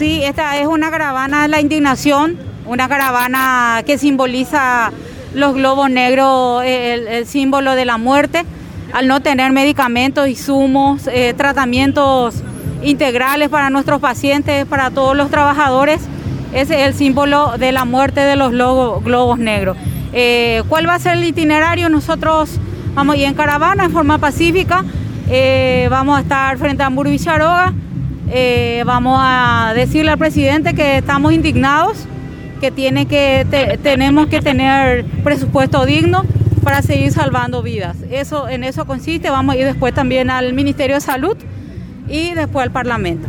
Sí, esta es una caravana de la indignación, una caravana que simboliza los globos negros, el, símbolo de la muerte, al no tener medicamentos, insumos, eh, tratamientos integrales para nuestros pacientes, para todos los trabajadores. Es el símbolo de la muerte de los globos, negros. Eh, ¿Cuál va a ser el itinerario? Nosotros vamos a ir en caravana en forma pacífica. Eh, vamos a estar frente a Hamburgo y. Eh, vamos a decirle al presidente que estamos indignados, que, tiene que tenemos que tener presupuesto digno para seguir salvando vidas. Eso, en eso consiste. Vamos a ir después también al Ministerio de Salud y después al Parlamento.